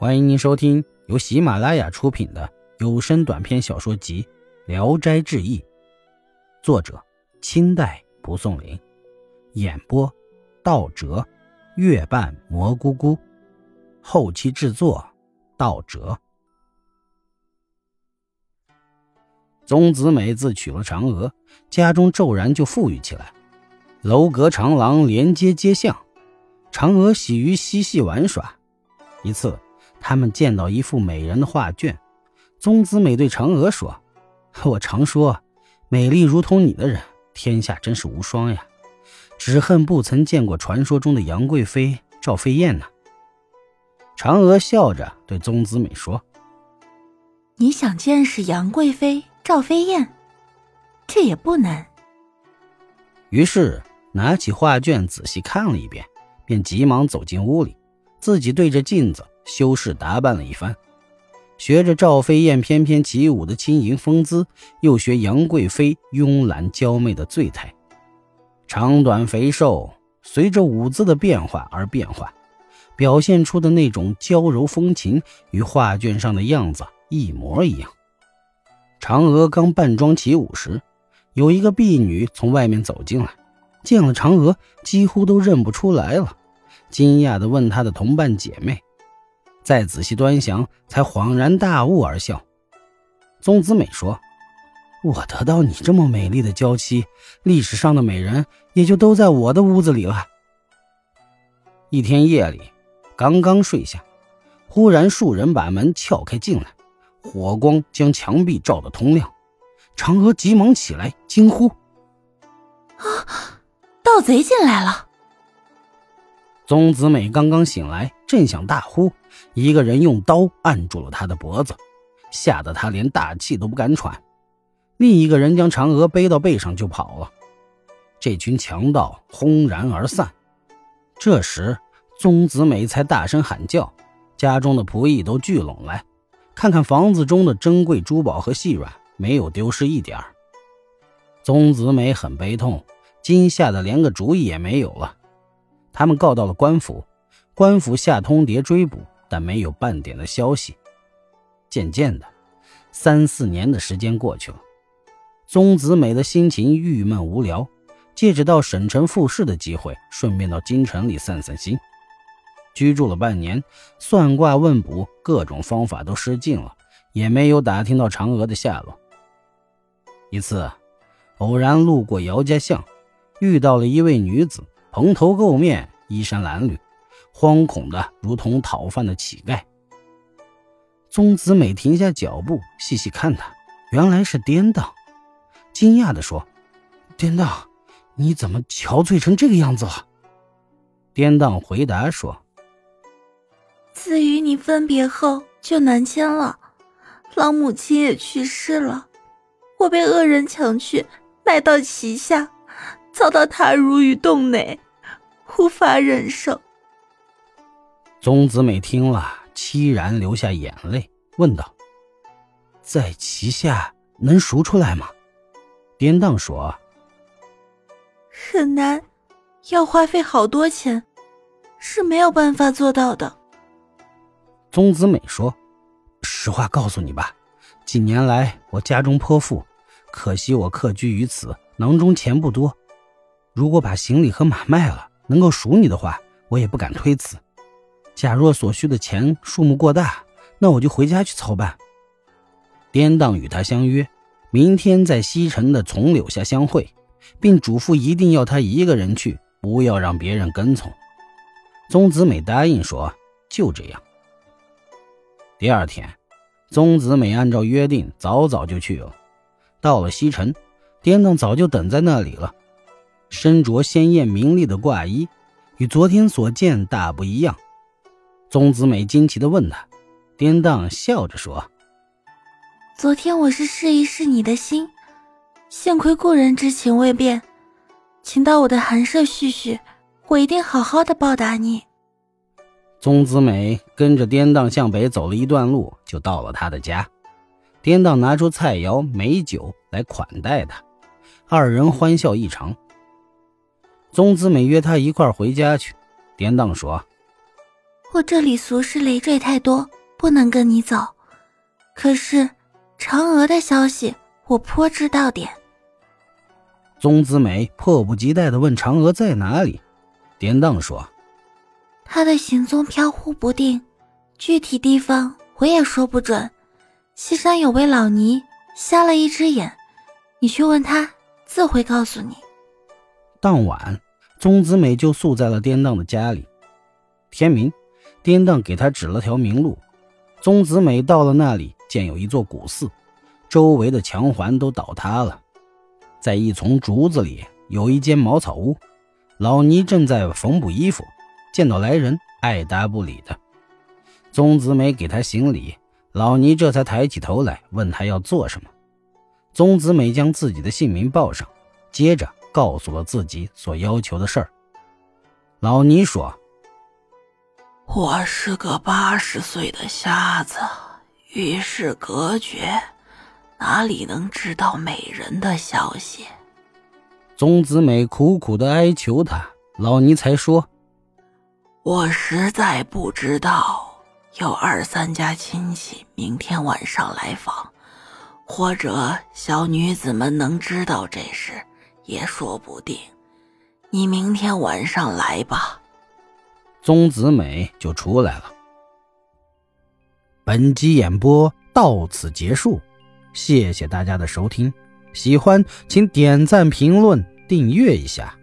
欢迎您收听由喜马拉雅出品的有声短篇小说集《聊斋志异》，作者清代蒲松龄，演播道哲、月半蘑菇菇，后期制作道哲。宗子美自娶了嫦娥，家中骤然就富裕起来，楼阁长廊连接街巷，嫦娥喜于嬉戏玩耍。一次。他们见到一幅美人的画卷，宗子美对嫦娥说：“我常说，美丽如同你的人，天下真是无双呀，只恨不曾见过传说中的杨贵妃赵飞燕呢。”嫦娥笑着对宗子美说：“你想见识杨贵妃赵飞燕，这也不难。”于是拿起画卷仔细看了一遍，便急忙走进屋里，自己对着镜子。修饰打扮了一番，学着赵飞燕翩翩起舞的轻盈风姿，又学杨贵妃慵懒娇媚的醉态，长短肥瘦随着舞姿的变化而变化，表现出的那种娇柔风情与画卷上的样子一模一样。嫦娥刚扮装起舞时，有一个婢女从外面走进来，见了嫦娥，几乎都认不出来了，惊讶地问她的同伴姐妹。再仔细端详，才恍然大悟而笑。宗子美说：“我得到你这么美丽的娇妻，历史上的美人也就都在我的屋子里了。”一天夜里，刚刚睡下，忽然数人把门撬开进来，火光将墙壁照得通亮。嫦娥急忙起来，惊呼：“啊，盗贼进来了！”宗子美刚刚醒来，正想大呼，一个人用刀按住了他的脖子，吓得他连大气都不敢喘。另一个人将嫦娥背到背上就跑了。这群强盗轰然而散。这时，宗子美才大声喊叫，家中的仆役都聚拢来，看看房子中的珍贵珠宝和细软，没有丢失一点儿。宗子美很悲痛，惊吓得连个主意也没有了。他们告到了官府，官府下通牒追捕，但没有半点的消息。渐渐的，三四年的时间过去了，宗子美的心情郁闷无聊，借着到省城复试的机会，顺便到京城里散散心。居住了半年，算卦问卜各种方法都失尽了，也没有打听到嫦娥的下落。一次，偶然路过姚家巷，遇到了一位女子。蓬头垢面，衣衫褴褛，惶恐的如同讨饭的乞丐。宗子美停下脚步，细细看他，原来是颠荡，惊讶地说：“颠荡，你怎么憔悴成这个样子了？”颠荡回答说：“自与你分别后就南迁了，老母亲也去世了，我被恶人抢去，卖到旗下。”遭到他如于洞内，无法忍受。宗子美听了，凄然流下眼泪，问道：“在旗下能赎出来吗？”颠当说：“很难，要花费好多钱，是没有办法做到的。”宗子美说：“实话告诉你吧，近年来我家中颇富，可惜我客居于此，囊中钱不多。”如果把行李和马卖了，能够赎你的话，我也不敢推辞。假若所需的钱数目过大，那我就回家去操办。颠当与他相约，明天在西城的丛柳下相会，并嘱咐一定要他一个人去，不要让别人跟从。宗子美答应说：“就这样。”第二天，宗子美按照约定早早就去了。到了西城，颠当早就等在那里了。身着鲜艳明丽的褂衣，与昨天所见大不一样。宗子美惊奇地问他，颠荡笑着说：“昨天我是试一试你的心，幸亏故人之情未变，请到我的寒舍叙叙，我一定好好的报答你。”宗子美跟着颠荡向北走了一段路，就到了他的家。颠荡拿出菜肴美酒来款待他，二人欢笑异常。宗子美约他一块回家去，典当说：“我这里俗事累赘太多，不能跟你走。可是嫦娥的消息，我颇知道点。宗子美迫不及待地问嫦娥在哪里。典当说：“她的行踪飘忽不定，具体地方我也说不准。西山有位老尼，瞎了一只眼，你去问他，自会告诉你。”当晚，宗子美就宿在了典当的家里。天明，典当给他指了条明路。宗子美到了那里，见有一座古寺，周围的墙环都倒塌了，在一丛竹子里有一间茅草屋。老尼正在缝补衣服，见到来人，爱答不理的。宗子美给他行礼，老尼这才抬起头来，问他要做什么。宗子美将自己的姓名报上，接着告诉了自己所要求的事儿。老尼说：“我是个八十岁的瞎子，与世隔绝，哪里能知道美人的消息？”宗子美苦苦的哀求他，老尼才说：“我实在不知道，有二三家亲戚明天晚上来访，或者小女子们能知道这事，也说不定。你明天晚上来吧。”宗子美就出来了。本集演播到此结束，谢谢大家的收听。喜欢请点赞、评论、订阅一下。